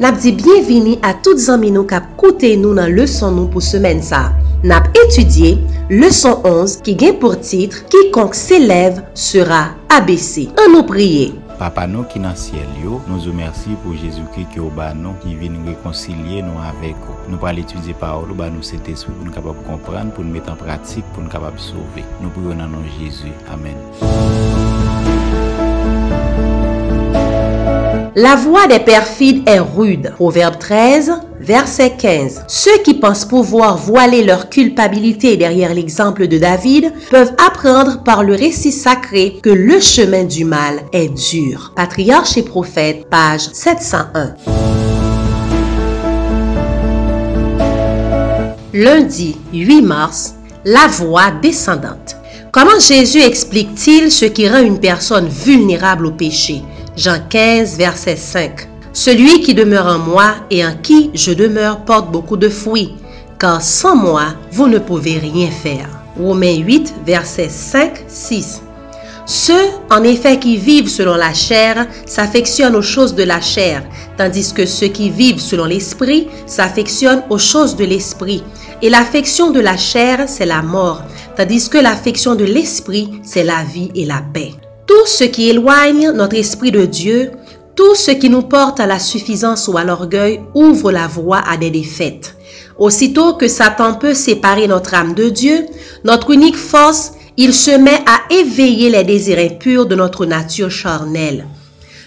Nap di bienvini a tout zanmi nou kap koute nou nan leson nou pou semen sa. Nap etudye leson 11 ki gen pou titre Kikonk s'eleve sera abese. An nou priye. Papa nou ki nan siel yo, nou zo mersi pou Jezoukri ki ou ba nou ki vin rekoncilie nou avek ou. Nou pal etudye pa paolo, ba nou sete sou pou nou kapab kompran, pou nou met an pratik, pou nou kapab souve. Nou pou yon nan nou Jezou. Amen. La voix des perfides est rude. Proverbe 13, verset 15. Ceux qui pensent pouvoir voiler leur culpabilité derrière l'exemple de David peuvent apprendre par le récit sacré que le chemin du mal est dur. Patriarche et prophète, page 701. Lundi 8 mars, la voix descendante. Comment Jésus explique-t-il ce qui rend une personne vulnérable au péché? Jean 15, verset 5. Celui qui demeure en moi et en qui je demeure porte beaucoup de fruits, car sans moi, vous ne pouvez rien faire. Romains 8, verset 5, 6. Ceux, en effet, qui vivent selon la chair s'affectionnent aux choses de la chair, tandis que ceux qui vivent selon l'esprit s'affectionnent aux choses de l'esprit. Et l'affection de la chair, c'est la mort, tandis que l'affection de l'esprit, c'est la vie et la paix. Tout ce qui éloigne notre esprit de Dieu, tout ce qui nous porte à la suffisance ou à l'orgueil ouvre la voie à des défaites. Aussitôt que Satan peut séparer notre âme de Dieu, notre unique force, il se met à éveiller les désirs impurs de notre nature charnelle.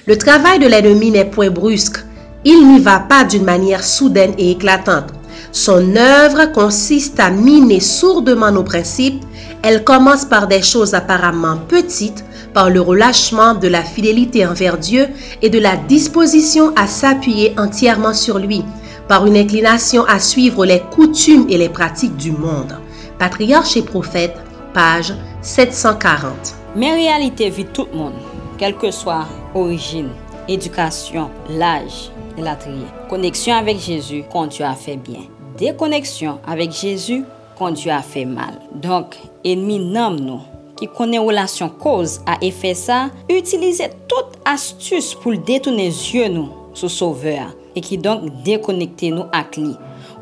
Le travail de l'ennemi n'est point brusque, il n'y va pas d'une manière soudaine et éclatante. Son œuvre consiste à miner sourdement nos principes. Elle commence par des choses apparemment petites, par le relâchement de la fidélité envers Dieu et de la disposition à s'appuyer entièrement sur lui, par une inclination à suivre les coutumes et les pratiques du monde. Patriarche et prophète, page 740. Men realite vi tout moun, kel ke swa orijin, edukasyon, laj, elatriye. Koneksyon avek Jezu kontu a fe bien. Dekoneksyon avek Jezu kontu a fe mal. Donk, enmi nam nou, ki konen relasyon koz a efè sa, utilize tout astus pou l detounen zye nou sou soveur e ki donk dekonekte nou ak li.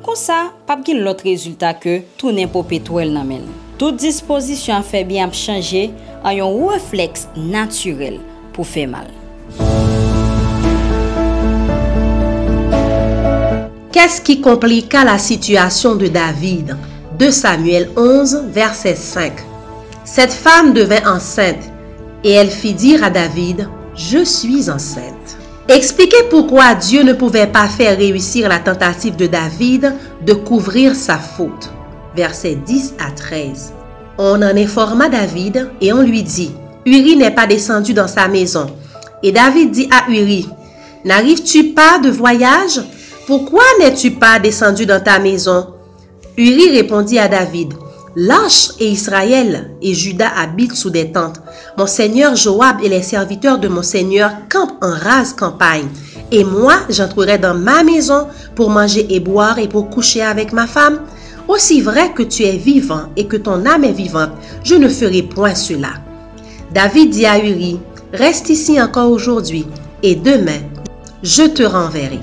Kon sa, pap gil lot rezultat ke tounen popet wèl nan men. Tout disposisyon fè bi ap chanje a yon refleks naturel pou fè mal. Qu'est-ce qui compliqua la situation de David? 2 Samuel 11, verset 5 Cette femme devint enceinte et elle fit dire à David, Je suis enceinte. Expliquez pourquoi Dieu ne pouvait pas faire réussir la tentative de David de couvrir sa faute. Versets 10 à 13. On en informa David et on lui dit, Uri n'est pas descendu dans sa maison. Et David dit à Uri, N'arrives-tu pas de voyage? Pourquoi n'es-tu pas descendu dans ta maison Uri répondit à David, Lâche et Israël et Juda habitent sous des tentes. Mon seigneur Joab et les serviteurs de mon seigneur campent en rase campagne. Et moi, j'entrerai dans ma maison pour manger et boire et pour coucher avec ma femme. Aussi vrai que tu es vivant et que ton âme est vivante, je ne ferai point cela. David dit à Uri, Reste ici encore aujourd'hui, et demain, je te renverrai.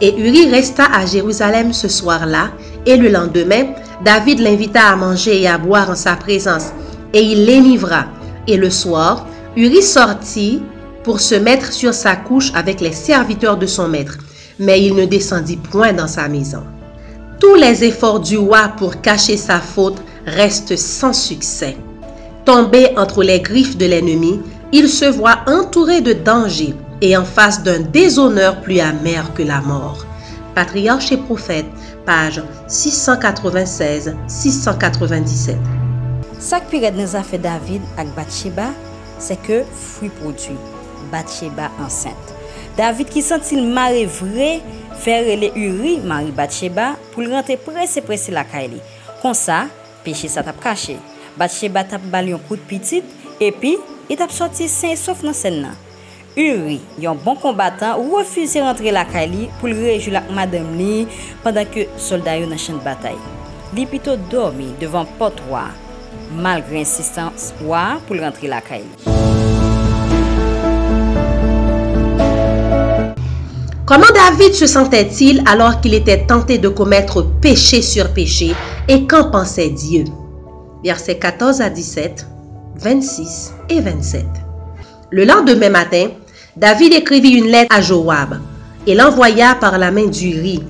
Et Uri resta à Jérusalem ce soir-là, et le lendemain, David l'invita à manger et à boire en sa présence, et il l'énivra. Et le soir, Uri sortit pour se mettre sur sa couche avec les serviteurs de son maître, mais il ne descendit point dans sa maison. Tous les efforts du roi pour cacher sa faute restent sans succès. Tombé entre les griffes de l'ennemi, il se voit entouré de dangers et en face d'un déshonneur plus amer que la mort. Patriarche et prophète, page 696-697. Sak pi red nan zafè David ak Batsheba, se ke fwi prodwi. Batsheba ansente. David ki sentil mare vre, ferre le uri mari Batsheba pou l rente prese prese la kaili. Kon sa, peche sa tap kache. Batsheba tap bal yon kout pitit, epi, it ap soti sen sof nan sen nan. Uri, yon bon kombatan, refusi rentre la kaili pou l rejou lak madam li pandan ke solday yo nan chen batay. Li pito dormi devan pot waa. malgre insistans waa pou l la kaili. Comment David se sentait-il alors qu'il était tenté de commettre péché sur péché? Et qu'en pensait Dieu? Versets 14 à 17, 26 et 27. Le lendemain matin, David écrivit une lettre à Joab et l'envoya par la main d'Uri.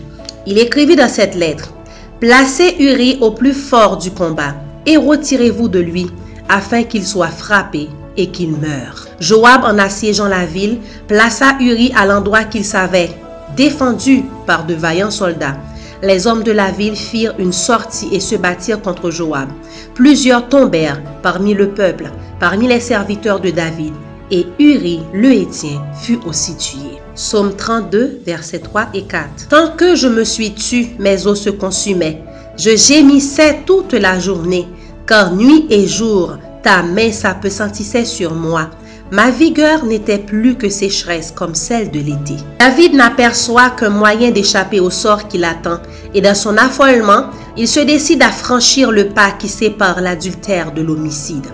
Il écrivit dans cette lettre Placez Uri au plus fort du combat et retirez-vous de lui afin qu'il soit frappé et qu'il meure. Joab, en assiégeant la ville, plaça Uri à l'endroit qu'il savait, défendu par de vaillants soldats. Les hommes de la ville firent une sortie et se battirent contre Joab. Plusieurs tombèrent parmi le peuple, parmi les serviteurs de David, et Uri, le Hétien, fut aussi tué. Psaume 32, versets 3 et 4. Tant que je me suis tu, mes os se consumaient. Je gémissais toute la journée, car nuit et jour, ta main s'appesantissait sur moi. Ma vigueur n'était plus que sécheresse comme celle de l'été. David n'aperçoit qu'un moyen d'échapper au sort qui l'attend, et dans son affolement, il se décide à franchir le pas qui sépare l'adultère de l'homicide.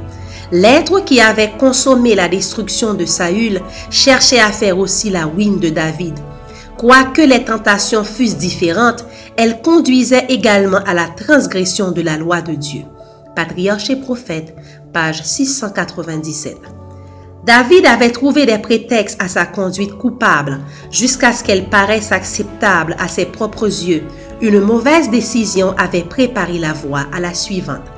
L'être qui avait consommé la destruction de Saül cherchait à faire aussi la ruine de David. Quoique les tentations fussent différentes, elles conduisaient également à la transgression de la loi de Dieu. Patriarche et prophète, page 697. David avait trouvé des prétextes à sa conduite coupable jusqu'à ce qu'elle paraisse acceptable à ses propres yeux. Une mauvaise décision avait préparé la voie à la suivante.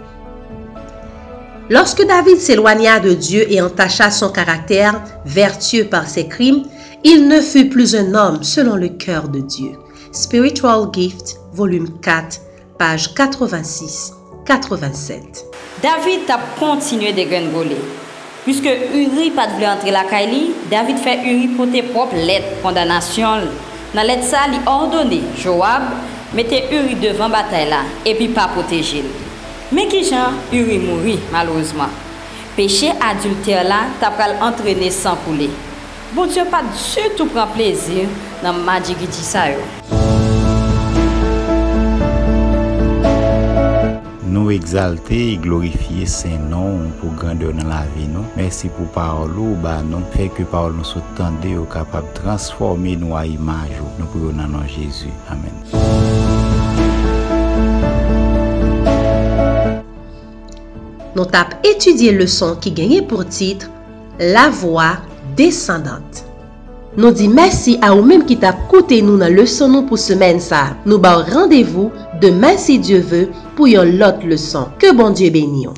Lorsque David s'éloigna de Dieu et entacha son caractère vertueux par ses crimes, il ne fut plus un homme selon le cœur de Dieu. Spiritual Gift, volume 4, page 86-87. David a continué de gringoler. Puisque Uri pas voulu entrer la Kaili, David fait Uri porter propre lettre condamnation. Dans lettre ça, il ordonné Joab mettez Uri devant bataille et puis pas protéger. Men ki jan, yuri mouri malouzman. Peche adulter la tapral entrene san poule. Bon Diyo pa djoutou pran plezir nan madjigiti sa yo. Nou exalte e glorifiye sen non pou gande nan la vi nou. Mersi pou parol ou ba nou. Fek ke parol nou sou tende ou kapab transforme nou a imaj ou nou pou yo nan nan Jezu. Amen. nou tap etudye leson ki genye pou titre La Voix Descendante. Nou di mersi a ou menm ki tap koute nou nan leson nou pou semen sa. Nou ba ou randevou deman si Dieu ve pou yon lot leson. Ke bon Dieu benyon.